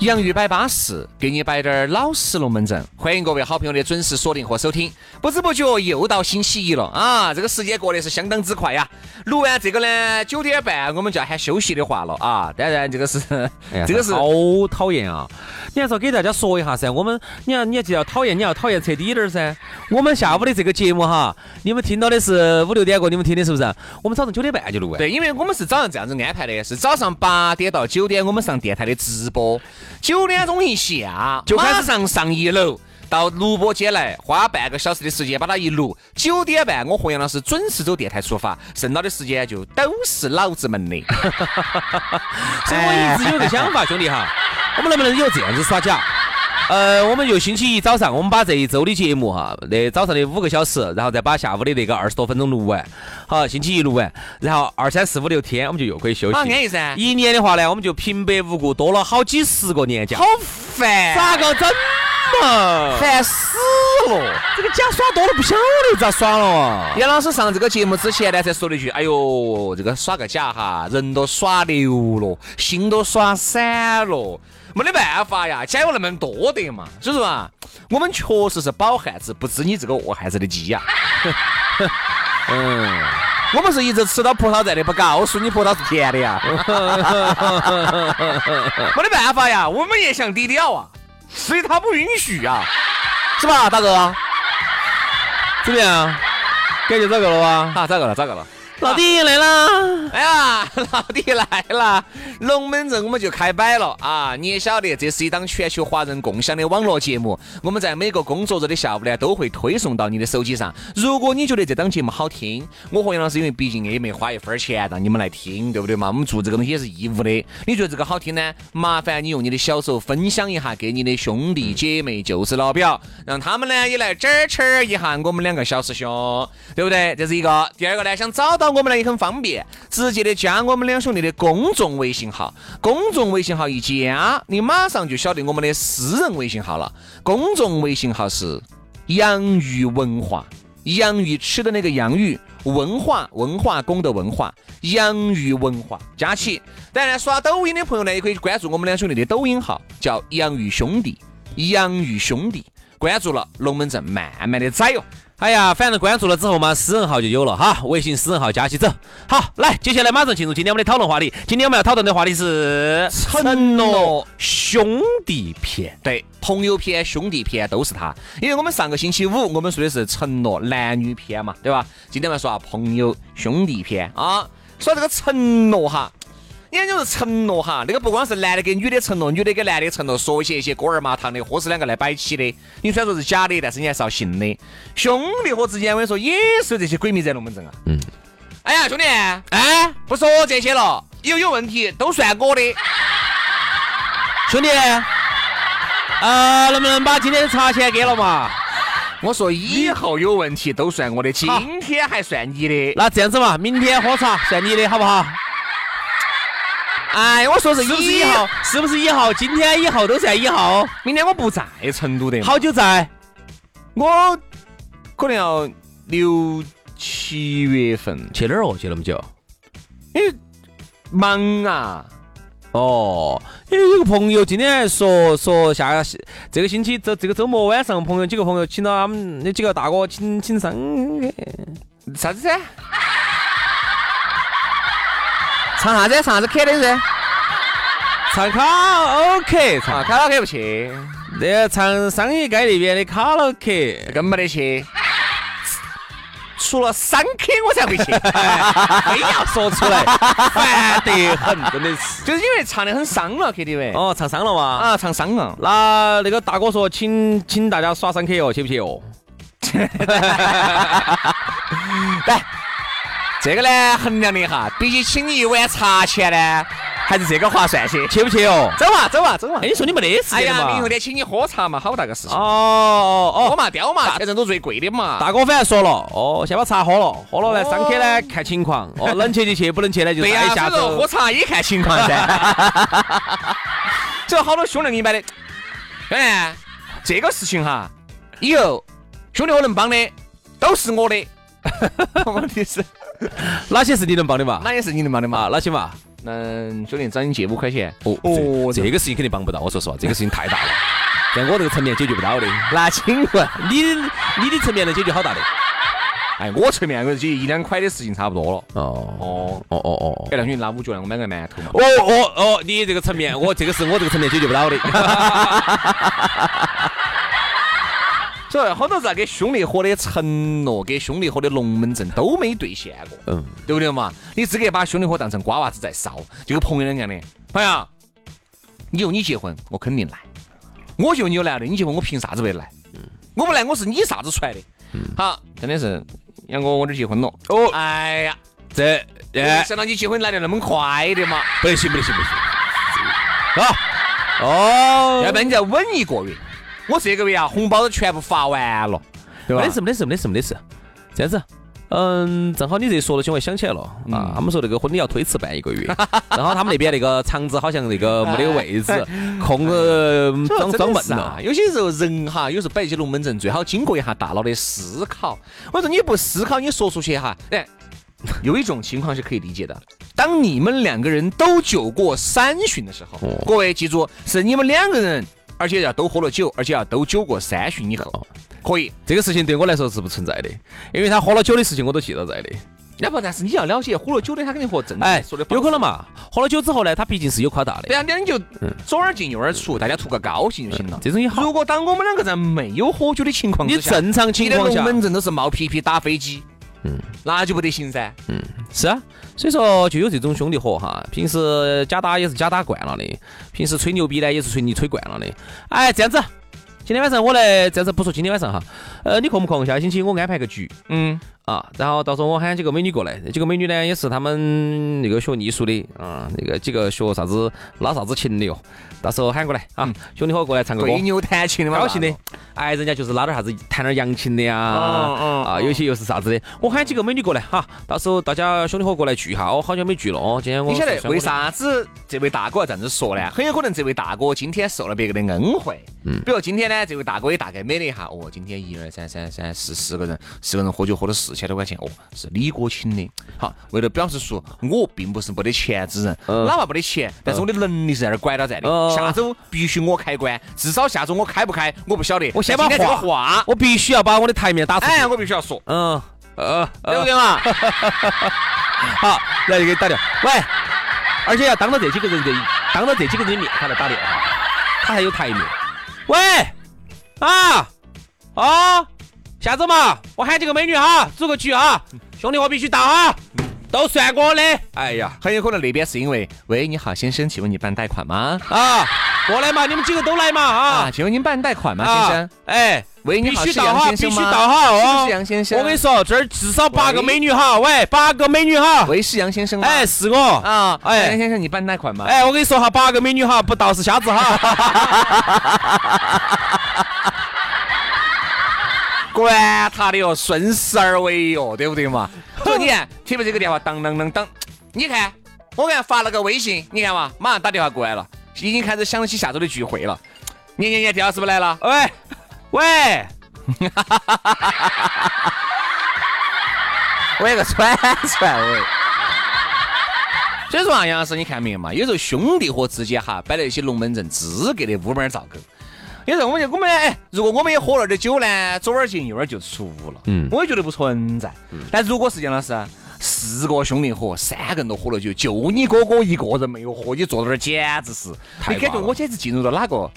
洋芋摆巴适，给你摆点儿老实龙门阵。欢迎各位好朋友的准时锁定和收听。不知不觉又到星期一了啊！这个时间过得是相当之快呀。录完这个呢，九点半我们就要喊休息的话了啊。当然，这个是，这个是好讨厌啊！你还说给大家说一下噻。我们，你要，你要就要讨厌，你要讨厌彻底点儿噻。我们下午的这个节目哈，你们听到的是五六点过，你们听的是不是？我们早上九点半就录完。对，因为我们是早上这样子安排的，是早上八点到九点我们上电台的直播。九点钟一下就开始上上一楼到录播间来，花半个小时的时间把它一录。九点半我和杨老师准时走电台出发，剩到的时间就都是老子们的。所以我一直有个想法，兄弟哈，我们能不能有这样子耍假？呃，我们就星期一早上，我们把这一周的节目哈，那早上的五个小时，然后再把下午的那个二十多分钟录完。好，星期一录完，然后二三四五六天我们就又可以休息。好安逸噻。一年的话呢，我们就平白无故多了好几十个年假。好烦！咋个整嘛？烦死了！这个假耍多了不晓得咋耍了。杨老师上这个节目之前呢，才说了一句：“哎呦，这个耍个假哈，人都耍流了，心都耍散了。”没得办法呀，家有那么多的嘛，所以说啊，我们确实是饱汉子，不知你这个饿汉子的饥呀。嗯，我们是一直吃到葡萄在的，不告诉你葡萄是甜的呀。没得办法呀，我们也想低调啊，所以他不允许啊，是吧，大哥？怎么样？感觉咋个了吧？啊，咋个了？咋个了？老弟来了！哎呀，老弟来了！龙门阵我们就开摆了啊！你也晓得，这是一档全球华人共享的网络节目。我们在每个工作日的下午呢，都会推送到你的手机上。如果你觉得这档节目好听，我和杨老师因为毕竟也没花一分钱让你们来听，对不对嘛？我们做这个东西也是义务的。你觉得这个好听呢？麻烦你用你的小手分享一下给你的兄弟姐妹、就是老表，让他们呢也来支持一下我们两个小师兄，对不对？这是一个。第二个呢，想找到。我们呢也很方便，直接的加我们两兄弟的公众微信号，公众微信号一加，你马上就晓得我们的私人微信号了。公众微信号是洋芋文化，洋芋吃的那个洋芋，文化文化宫的文化，洋芋文化加起。当然，刷抖音的朋友呢，也可以关注我们两兄弟的抖音号，叫洋芋兄弟，洋芋兄弟。关注了龙门阵，慢慢的宰哟。哎呀，反正关注了之后嘛，私人号就有了哈，微信私人号加起走。好，来，接下来马上进入今天我们的讨论话题。今天我们要讨论的话题是承诺兄弟篇。对，朋友篇、兄弟篇都是他。因为我们上个星期五我们说的是承诺男女篇嘛，对吧？今天我们说朋友兄弟篇啊，说这个承诺哈。你看，就是承诺哈，那个不光是男的给女的承诺，女的给男的承诺，说一些一些锅儿麻糖的，或是两个来摆起的。你虽然说是假的，但是你还是要信的。兄弟伙之间，我跟你说，也是这些鬼迷在龙门阵啊。嗯。哎呀，兄弟，哎，不说这些了，以后有问题都算我的。兄弟，呃，能不能把今天的茶钱给了嘛？我说以后有问题都算我的，今天还算你的。那这样子嘛，明天喝茶算你的，好不好？哎，我说是是不，是不是以后？今天以后都在以后。明天我不在成都的。好久在？我可能要六七月份去哪儿哦？去那么久？因为忙啊。哦，因为有个朋友今天还说说下这个星期这这个周末晚上，朋友几个朋友请到他们那几个大哥请请生啥子噻？唱啥子？唱啥子 K 的噻？唱卡拉 OK，唱卡拉 OK 不去。那个唱商业街那边的卡拉 OK 更没得去。除了三 K 我才会去，非要说出来，烦得很，真的是。就是因为唱的很伤了 KTV。哦，唱伤了哇？啊，唱伤了。那那个大哥说，请请大家耍三 K 哦，去不去哦？来，这个呢衡量了一下，比起请你一碗茶钱呢，还是这个划算些。去不去哦？走嘛，走嘛，走嘛哎，。你说你没得事哎呀？明后天请你喝茶嘛，好大个事情。哦哦喝嘛，雕嘛，全程都最贵的嘛。大哥反正说了，哦，先把茶喝了，喝了呢，上去呢看情况，哦，能去就去，不能去呢就对呀，再下所以说喝。茶也看情况噻。这好多兄弟明白的，兄弟，这个事情哈，以后兄弟我能帮的都是我的。问题是哪些是你能帮的嘛？哪些是你能帮的嘛？啊，哪些嘛？嗯，兄弟找你借五块钱。哦哦这这个事情肯定帮不到。我说实话，这个事情太大了，在我这个层面解决不到的。那请问，你你的层面能解决好大的？哎，我层面我就一两块的事情差不多了。哦哦，哦哦哦哎，那兄弟拿五角来，我买个馒头嘛。哦哦哦，你这个层面，我这个是我这个层面解决不到的。所以好多在给兄弟伙的承诺，给兄弟伙的龙门阵都没兑现过，嗯，对不对嘛？你资格把兄弟伙当成瓜娃子在烧，就跟朋友两样的。朋友，你有你结婚，我肯定来；我就你有来的，你结婚我凭啥子不来？我不来，我是你啥子出来的？好，真的是杨哥，我这结婚了。哦哎呀，这哎，没想到你结婚来的那么快的嘛，不行不行不行。啊哦，要不然你再稳一个月。我这个月啊，红包都全部发完了，对吧没得？事没得事没得事没得事。这样子，嗯，正好你这说了起，我也想起来了啊。他们说那个婚礼要推迟办一个月，正好他们那边那个场子好像那个没得位置，空呃装装闷了啊。。有些时候人哈，有时候摆起龙门阵，最好经过一下大脑的思考。我说你不思考，你说出去哈，哎，有一种情况是可以理解的。当你们两个人都酒过三巡的时候，各位记住，是你们两个人，而且要都喝了酒，而且要都酒过三巡以后，可以。这个事情对我来说是不存在的，因为他喝了酒的事情我都记到在的。那不，但是你要了解，喝了酒的他肯定和正哎说的，有可能。嘛？喝了酒之后呢，他毕竟是有夸大的对。啊，两人就左耳进右耳出，大家图个高兴就行了。这种也好如果当我们两个在没有喝酒的情况下，正常情况下你的龙门阵都是冒皮皮打飞机，嗯，那就不得行噻。嗯是啊，所以说就有这种兄弟伙哈，平时假打也是假打惯了的，平时吹牛逼呢也是吹你吹惯了的。哎，这样子，今天晚上我来，这样子不说今天晚上哈，呃，你空不空？下个星期我安排个局嗯，啊，然后到时候我喊几个美女过来，这几个美女呢也是他们那个学艺术的啊，那个几个学啥子拉啥子琴的哟，到时候喊过来啊，兄弟伙过来唱个歌对。牛弹琴的嘛，高兴的，哎，人家就是拉点啥子，弹点扬琴的呀，啊，有些又是啥子的。我喊几个美女过来哈，到时候大家兄弟伙过来聚一下，哦，好久没聚了哦。今天我你晓得为？啥子这位大哥要这样子说呢？很有可能这位大哥今天受了别个的恩惠。嗯，比如今天呢，这位大哥也大概美了一下，哦，今天一二三三三四十个人，十个人喝酒喝了四千多块钱，哦，是李哥请的。好，为了表示说我并不是没得钱之人，哪怕没得钱，但是我的能力是在那儿拐到在的。嗯下周必须我开关，至少下周我开不开我不晓得。我先把话话，我必须要把我的台面打出去。哎，我必须要说，嗯呃，对不对嘛？好，来给你打电话。喂，而且要当着这几个人的，当着这几个人的面，他来打电话，他还有台面。喂，啊，啊，下周嘛，我喊几个美女哈，组个局啊，兄弟我必须到啊，都算我的。哎呀，很有可能那边是因为，喂，你好，先生，请问你办贷款吗？啊，过来嘛，你们几个都来嘛啊，啊。请问您办贷款吗，啊先生？，哎，喂，你好，是必须到哈，杨先生吗？必须到哈是不哦是。杨先生？我跟你说，这儿至少八个美女哈，喂，八个美女哈。喂，是杨先生吗？哎，是我。啊，哎杨先生，你办贷款吗？哎，我跟你说哈，八个美女哈，不到是瞎子哈。管他的哟，顺势而为哟，对不对嘛？所以你看，特别这个电话当当当当，你看，我给他发了个微信，你看嘛，马上打电话过来了，已经开始想起下周的聚会了。年年年，是不是来了？喂喂，我有个串串喂。所以说啊，杨老师，你看没有嘛？有时候兄弟伙之间哈，摆了一些龙门阵，资格的乌门儿造狗。有时候我们就我们哎，如果我们也喝了点酒呢，左耳进右耳就出了。嗯，我也觉得不存在。但如果是杨老师啊，四个兄弟伙，三个人都喝了酒，就你哥哥一个人没有喝，你坐在那儿简直是，你感觉我简直进入了哪个？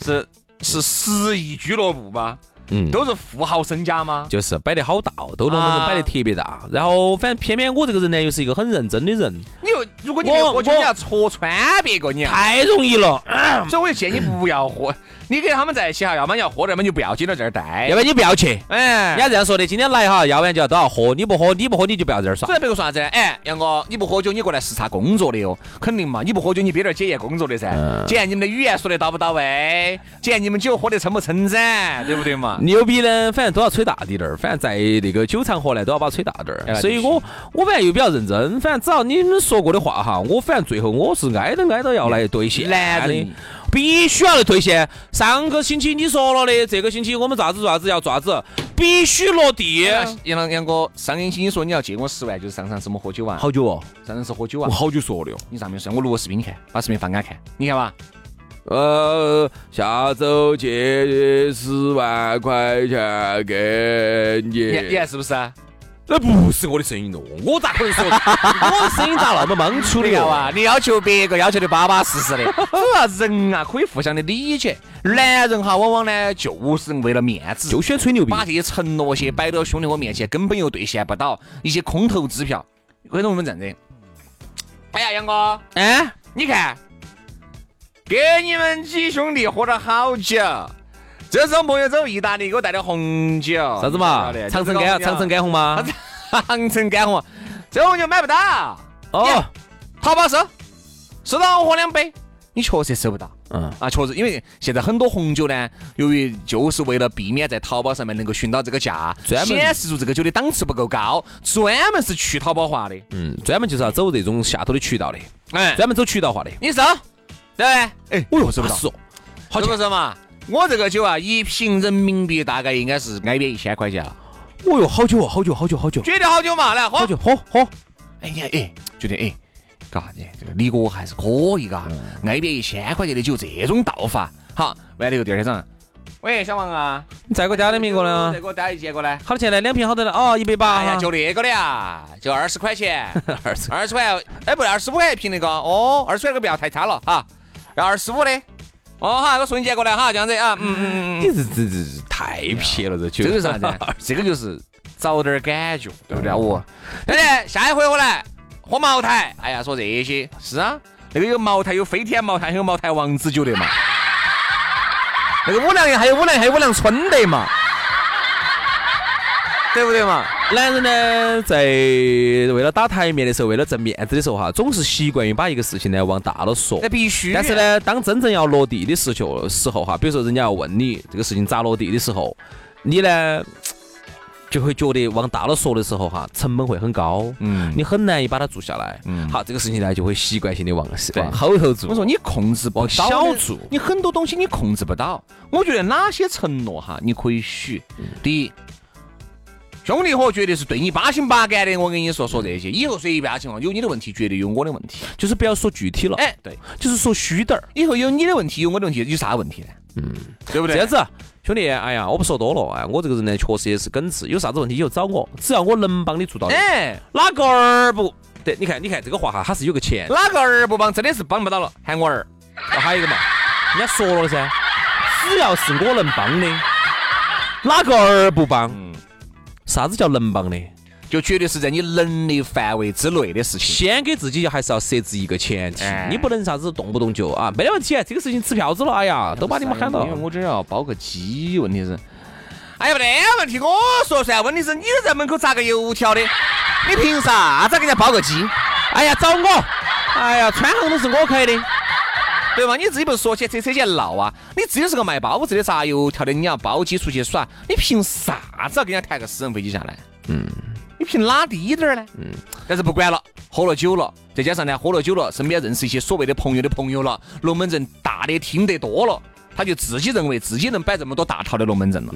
是是十亿俱乐部吗？嗯都是富豪身家吗？就是摆得好大哦，都龙门阵摆得特别大。然后反正偏偏我这个人呢，又是一个很认真的人，你又如果你我喝酒，你要戳穿别个，你。太容易了。所以我就建议你不要喝，你跟他们在一起哈，要么你要喝点，要么就不要紧到这儿待要。不然你不要去。哎人，家这样说的，今天来哈，要不然就要都要喝，你不喝，你不喝你就不要在这儿耍所。以别个说啥子呢？哎，杨哥，你不喝酒，你过来视察工作的哟，肯定嘛，你不喝酒，你憋点儿检验工作的噻，检验你们的语言说的到不到位，检验你们酒喝得撑不撑噻，对不对嘛？牛逼呢，反正都要吹大滴点儿，反正在那个酒场合呢，都要把它吹大点哎儿。所以我我反正又比较认真，反正只要你们说过的话哈，我反正最后我是挨着挨着要来兑现的男人。必须要来兑现。上个星期你说了的，这个星期我们咋子咋子要咋子，必须落地。杨杨杨哥，上个星期你说你要借我十万，就是上上次我们喝酒啊，好久哦，上上次喝酒啊我，好久说的哦。你上面说，我录个视频你看，把视频放给他看，你看吧，呃，下周借十万块钱给你看你你。看是不是啊？那不是我的声音哦，我咋可能说？我的声音咋那么莽粗的哟？你看啊，你要求别个要求的巴巴适适的，所以说人啊可以互相的理解。男人哈，往往呢就是为了面子，就喜欢吹牛逼。把这些承诺些摆到兄弟伙面前，根本又兑现不到，一些空头支票。为什么我们这样子？哎呀，杨哥，哎，你看，给你们几兄弟喝了好酒。这种朋友走意大利，给我带的红酒。啥子嘛？长城干长城干红吗？长城干红，这红酒买不到。哦，淘宝收，收到我喝两杯。你确实收不到嗯，啊，确实，因为现在很多红酒呢，由于就是为了避免在淘宝上面能够寻到这个价，专门显示出这个酒的档次不够高，专门是去淘宝化的。嗯，专门就是要走这种下头的渠道的，哎，专门走渠道化的。你收，对？哎，我又，收不到，好是钱不是嘛？我这个酒啊，一瓶人民币大概应该是挨边一千块钱了。哦哟，好久哦，好久，好久，好久，觉得好久嘛？来喝好。久，喝喝。哎，你看，哎，觉得哎，嘎，你这个李哥还是可以嘎，挨边一千块钱的酒，这种道法，好，完了以后第二天早上，喂，小王啊，你再给我加点名过来啊再？给我带一件过来。好多钱呢？两瓶好多呢？哦，一百八。哎呀，就那个的呀，就二十块钱，二十。二十块，哎，不对，二十五块一瓶那个，哦，二十块那个不要太差了哈，要二十五的，哦哈，我送一件过来哈，这样子啊，嗯嗯嗯嗯，你这这这这太撇了，这酒。这个是啥子？这个就是找点儿感觉，对不对？哦，对对，下一回我来喝茅台，哎呀，说这些是啊，那个有茅台，有飞天茅台，还有茅台王子酒的嘛，那个五粮液还有五粮，还有五粮春的嘛，对不对嘛？男人呢，在为了打台面的时候，为了挣面子的时候哈，总是习惯于把一个事情呢往大了说那。必须。但是，呢，当真正要落地的时候时候哈，比如说人家要问你这个事情咋落地的时候，你呢就会觉得往大了说的时候哈，成本会很高，嗯你很难以把它做下来。嗯好，这个事情呢就会习惯性的往对往后头做。我说你控制不到小做你很多东西你控制不到。我觉得哪些承诺哈，你可以许。第一，兄弟伙绝对是对你八心八肝的。我跟你说说这些，以后随便情况有你的问题，绝对有我的问题。就是不要说具体了，哎，对，就是说虚点儿。以后有你的问题，有我的问题，有啥问题呢？嗯，对不对？这样子，兄弟，哎呀，我不说多了，哎，我这个人呢，确实也是耿直，有啥子问题就找我，只要我能帮你做到的，哎，哪个儿不？对，你看，你看这个话哈，它是有个前提。哪个儿不帮，真的是帮不到了，喊我儿。哦还有一个嘛，人家说了噻，只要是我能帮的，哪个儿不帮？嗯，啥子叫能帮的？就绝对是在你能力范围之内的事情。先给自己还是要设置一个前提哎，你不能啥子动不动就啊，没得问题，这个事情吃票子了，哎呀，都把你们喊到因。为我这儿要包个鸡，问题是，哎呀，没得问题，我说噻，问题是你在门口炸个油条的，你凭啥子给人家包个鸡？哎呀，找我，哎呀，川航都是我开的，对吗？你自己不是说起这车前闹啊？你自己是个卖包子的炸油条的，你要包机出去耍，你凭啥子要给人家抬个私人飞机下来？嗯，你凭哪滴点儿呢？嗯，但是不管了，喝了酒了，再加上呢，喝了酒了，身边认识一些所谓的朋友的朋友了，龙门阵大的听得多了，他就自己认为自己能摆这么多大套的龙门阵了。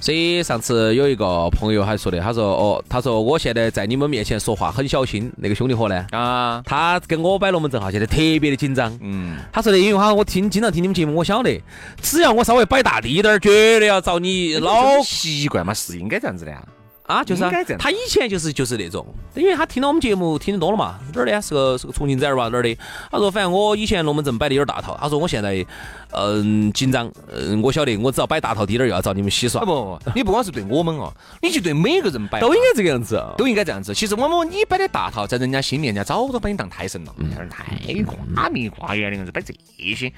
所以上次有一个朋友还说的，他说哦，他说我现在在你们面前说话很小心，那个兄弟伙呢，啊，他跟我摆龙门阵哈，现在特别的紧张。嗯，他说的，因为哈，我听经常听你们节目，我晓得，只要我稍微摆大滴点儿，绝对要找你老习惯嘛，是应该这样子的呀。啊，就是他以前就是就是那种，因为他听到我们节目听得多了嘛，哪儿的？是个是个重庆崽儿吧，哪儿的？他说反正我以前龙门阵摆的有点大套，他说我现在嗯紧张，嗯我晓得我只要摆大套低点儿又要找你们洗耍啊，不不不，你不光是对我们哦，你就对每个人摆都应该这个样子。都应该这样子。其实我们你摆的大套，在人家心里，人家早都把你当胎神了，嗯太夸名夸眼的样子摆这些，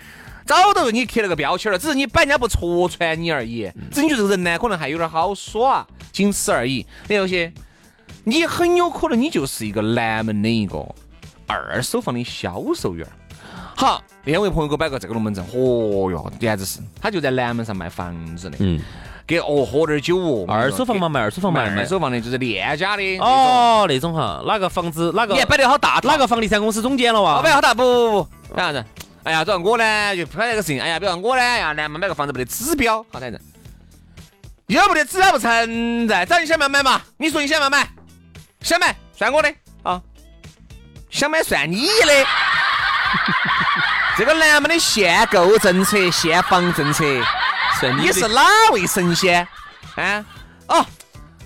早都给你贴了个标签了，只是你摆人家不戳穿你而已。嗯只是你觉得这个人呢，可能还有点好耍，仅此而已。那有些，你很有可能你就是一个南门的一个二手房的销售员儿。好，那天我一朋友给我摆个这个龙门阵，哦哟，简直是，他就在南门上卖房子的，嗯，给哦喝点酒哦，二手房嘛，卖二手房卖二。手房的，就是链家的哦，哦，那种哈，哪个房子哪个你还摆得好大，哪个房地产公司总监了哇？老板好大不不不，干啥子？哎呀，主要我呢就拍这个事情，哎呀，比如说我呢，哎呀，南门买个房子没得指标，好歹人，有没得指标不存在，找你想不想买嘛？你说你想不想买？想买算我的啊，想买算你的。这个南门的限购政策、限房政策，你是哪位神仙？啊？哦，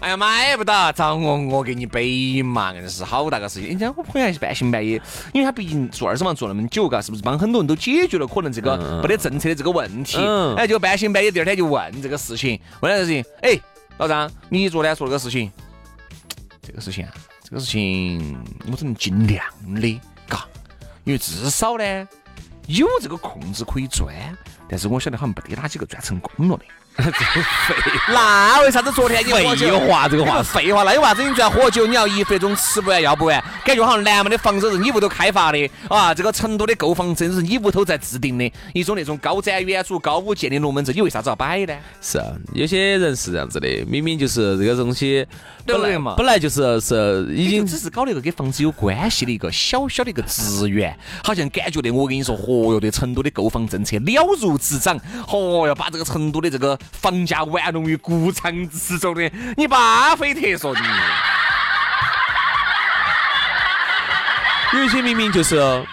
哎呀，买不到，找我，我给你背嘛，硬是好大个事情。人家我朋友还是半信半疑，因为他毕竟做二手房做那么久，嘎，是不是帮很多人都解决了可能这个没得政策的这个问题？嗯哎，就半信半疑，第二天就问这个事情，问这个事情，哎，老张，你昨天说这个事情，这个事情啊，这个事情我只能尽量的，嘎，因为至少呢有这个空子可以钻，但是我晓得好像没得哪几个钻成功了的。那为啥子昨天你？废话这个话你 废话，那有啥子？你只要喝酒，你要一分钟吃不完要不完，感觉好像南门的房子是你屋头开发的啊，这个成都的购房证是你屋头在制定的，一种那种高瞻远瞩、高屋建瓴龙门阵，你为啥子要摆呢？是啊，有些人是这样子的，明明就是这个东西本来嘛本来就是是已经已经只是搞了一个跟房子有关系的一个小小的一个职员，好像感觉的我跟你说，嚯哟，对成都的购房政策了如指掌，嚯哟，把这个成都的这个房价玩弄于股掌之中的，你巴菲特说的。有一些明明就是，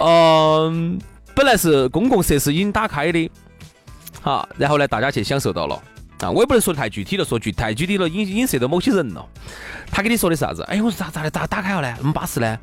嗯、本来是公共设施已经打开的，好，然后呢，大家去享受到了。啊，我也不能说太具体了，说具太具体了，影影射到某些人了。他跟你说的啥子？哎，我说咋咋的咋打开了呢？那么巴适呢？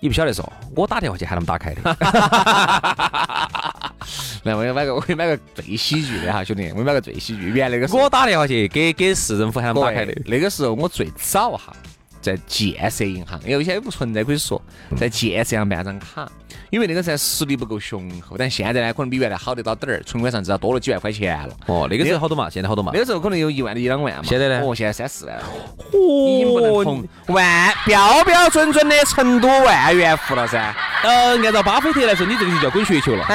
你不晓得说，我打电话去喊他们打开的。来，我要买个，我要买个最喜剧的哈，兄弟，我要买个最喜剧。原来那个我打电话去给给市政府喊他们打开的。那个时候我最早哈，在建设银行，因为以前不存在可以说，在建设银行办张卡，因为那个时候实力不够雄厚，但现在呢，可能比原来好得到点儿，存款上至少多了几万块钱了。哦，那个时候好多嘛，现在好多嘛那。个时候可能有一万一两万嘛，现在呢哦，现在三四万了，已经不能同万标标准准的成都万元户了噻。呃，按照巴菲特来说，你这个就叫滚雪球了。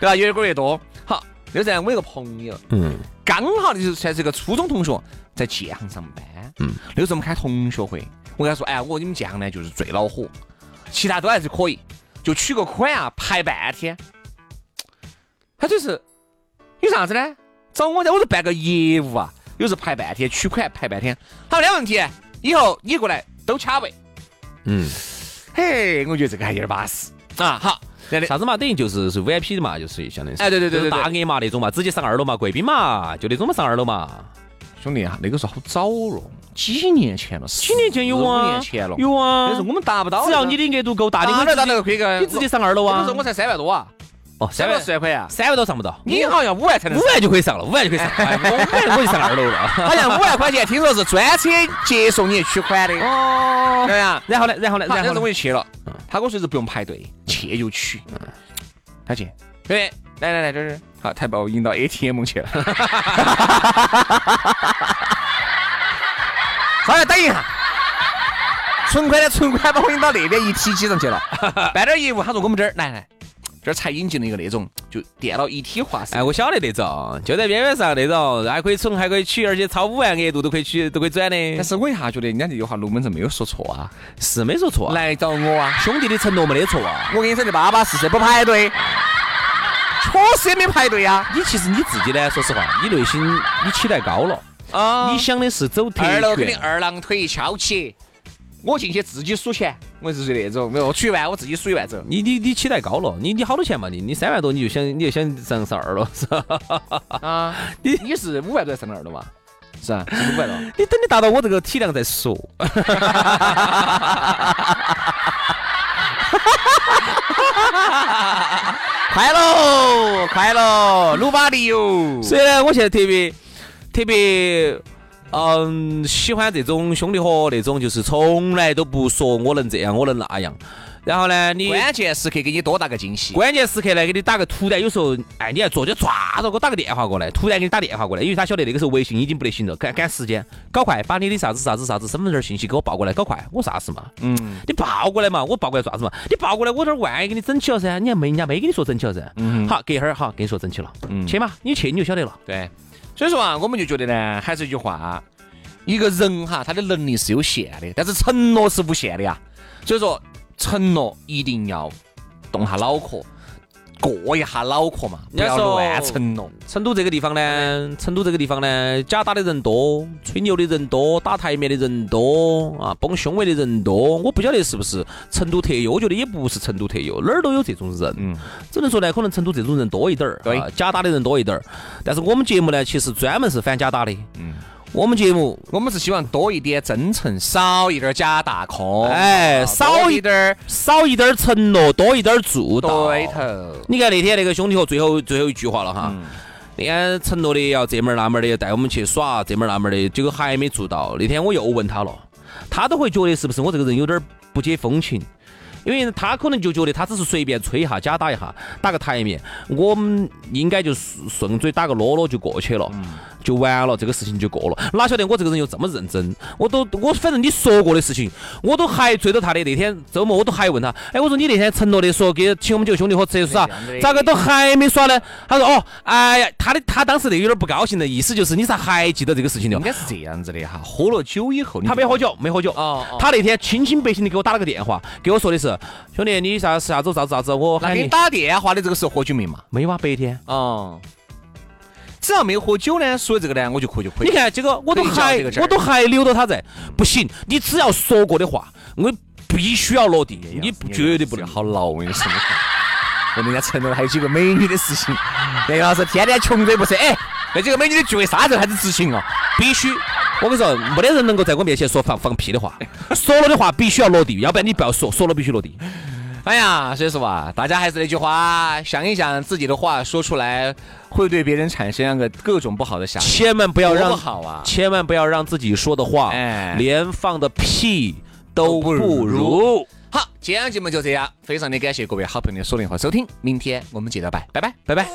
对吧？越滚越多。好，那时候我有个朋友，嗯，刚好就是算是个初中同学，在建行上班。嗯，那个时候我们开同学会，我跟他说，哎呀，我你们建行呢就是最恼火，其他都还是可以，就取个款啊排半天。他就是有啥子呢？找我在我这办个业务啊，有时候排半天，取款排半天。好，没问题，以后你过来都卡位。嗯，嘿，我觉得这个还有点巴适啊。好，啥子嘛，等于就是是 VIP 的嘛，就是相当于是。哎对对对对大额嘛那种嘛，直接上二楼嘛，贵宾嘛，就那种嘛上二楼嘛。兄弟啊，那个时候好早了，几年前了，几年前有五啊，年前了，有啊。那时候我们达不到，只要你的额度够大，你直接那个规格，你直接上二楼啊那个时候。我才三万多啊，哦，三万四万块啊，三万都上不到，你好像五万才能五，万就可以上了，五万就可以上。哎我五万我就上二楼了。好像五万块钱，听说是专车接送你取款的，哦对呀。然后呢？然后呢？然后呢我就去了，他跟我说是不用排队，去就取。他去，对，来来来，这是，好，他把我引到 ATM 去了。稍微等一下，存款的存款把我引到那边一体机上去了，办点业务。他说我们这儿来来，这儿才引进了一个那种就电脑一体化式哎，。我晓得那种，就在边边上那种，还可以存，还可以取，而且超五万额度都可以取，都可以转的但。是我一下觉得人家这句话龙门阵没有说错啊，是没说错啊，来找我啊！兄弟的承诺没得错啊。我跟你说，的巴巴适适不排队，确实也没排队呀。你其实你自己呢，说实话，你内心你期待高了，啊你想的是走特二楼肯定权，二郎腿翘起，我进去自己数钱，我是那种，没有，我出一万我自己数一万走。你你你期待高了，你你好多钱嘛？你你三万多你就想你就想上上二了是吧？啊，你你是五万多上二了嘛？是啊，是五万了。你等你达到我这个体量再说。快喽，快喽，努把力哟！所以呢，我现在特别特别，嗯，喜欢这种兄弟伙那种，就是从来都不说我能这样，我能那样。然后呢，你关键时刻给你多大个惊喜。关键时刻呢，给你打个突然，有时候哎，你还坐就抓着给我打个电话过来，突然给你打电话过来，因为他晓得那个时候微信已经不得行了，赶赶时间，搞快，把你的啥子啥子啥子身份证信息给我报过来，搞快，我啥事嘛？嗯，你报过来嘛，我报过来做啥子嘛？你报过来，我这儿万一给你整起了噻，你还没人家没给你说整起了噻。嗯，好，隔一会儿好跟你说整起了。嗯，去嘛，你去你就晓得了。对，所以说啊，我们就觉得呢，还是一句话，一个人哈，他的能力是有限的，但是承诺是无限的呀。所以说。承诺一定要动下脑壳，过一下脑壳嘛，不要乱成了。成都这个地方呢，成都这个地方呢，假打的人多，吹牛的人多，打台面的人多啊，崩胸围的人多。我不晓得是不是成都特有，我觉得也不是成都特有，哪儿都有这种人。嗯，只能说呢，可能成都这种人多一点儿，对，假打的人多一点儿。但是我们节目呢，其实专门是反假打的。嗯。我们节目，我们是希望多一点真诚，少一点假大空。哎，少一点儿，少一点儿承诺，多一点儿做到。对头。你看那天那个兄弟伙最后最后一句话了哈，那天承诺的要这门那门的要带我们去耍，这门那门的，结果还没做到。那天我又问他了，他都会觉得是不是我这个人有点不解风情。因为他可能就觉得他只是随便吹一下，假打一下，打个台面，我们应该就顺嘴打个啰啰就过去了，就完了，这个事情就过了。哪晓得我这个人又这么认真？我都我反正你说过的事情，我都还追到他的那天周末，我都还问他，哎，我说你那天承诺的说给请我们几个兄弟伙吃耍，咋个都还没耍呢？他说哦，哎呀，他的他当时那有点不高兴的意思就是你咋还记得这个事情的？应该是这样子的哈，喝了酒以后，他没喝酒，没喝酒。哦，他那天清清白清的给我打了个电话，给我说的是。兄弟，你啥啥子啥子啥子？我喊你打电话的这个时候喝酒没嘛？没有啊，白天。哦，只要没有喝酒呢，说这个呢，我就可以就可以。你看这个，我都还我都还留到他在，不行，你只要说过的话，我必须要落地，你绝对不能好牢。我跟你说，我人家承诺还有几个美女的事情，那老师天天穷追不舍？哎，那几个美女的聚会啥时候开始执行啊？必须。我跟你说，没得人能够在我面前说放放屁的话，说了的话必须要落地，要不然你不要说，说了必须落地。哎呀，所以说啊，大家还是那句话，想一想自己的话说出来会对别人产生个各种不好的想法，千万不要让好啊，千万不要让自己说的话，哎，连放的屁都不如。好，今天节目就这样，非常的感谢各位好朋友的锁定和收听，明天我们接着拜，拜拜，拜拜。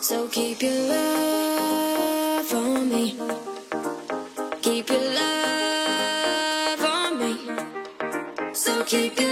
So keep your love on me. Keep your love on me. So keep your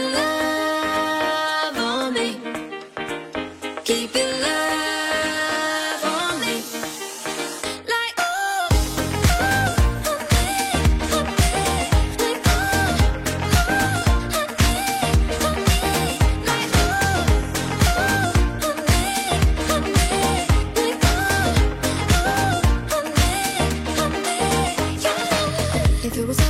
it was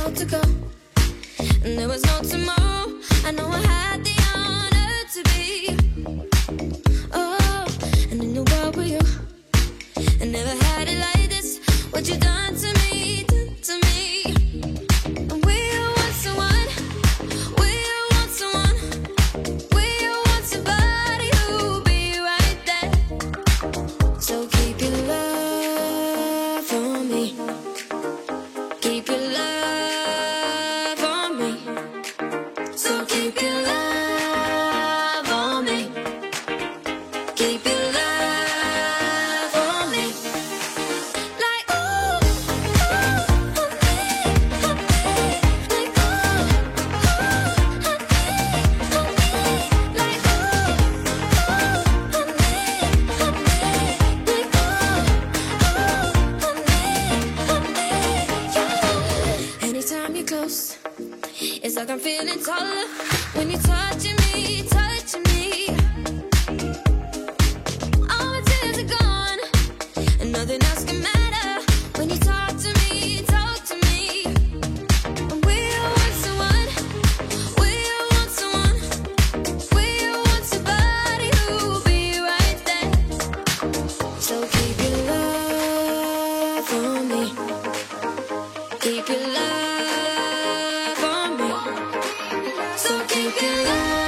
你可爱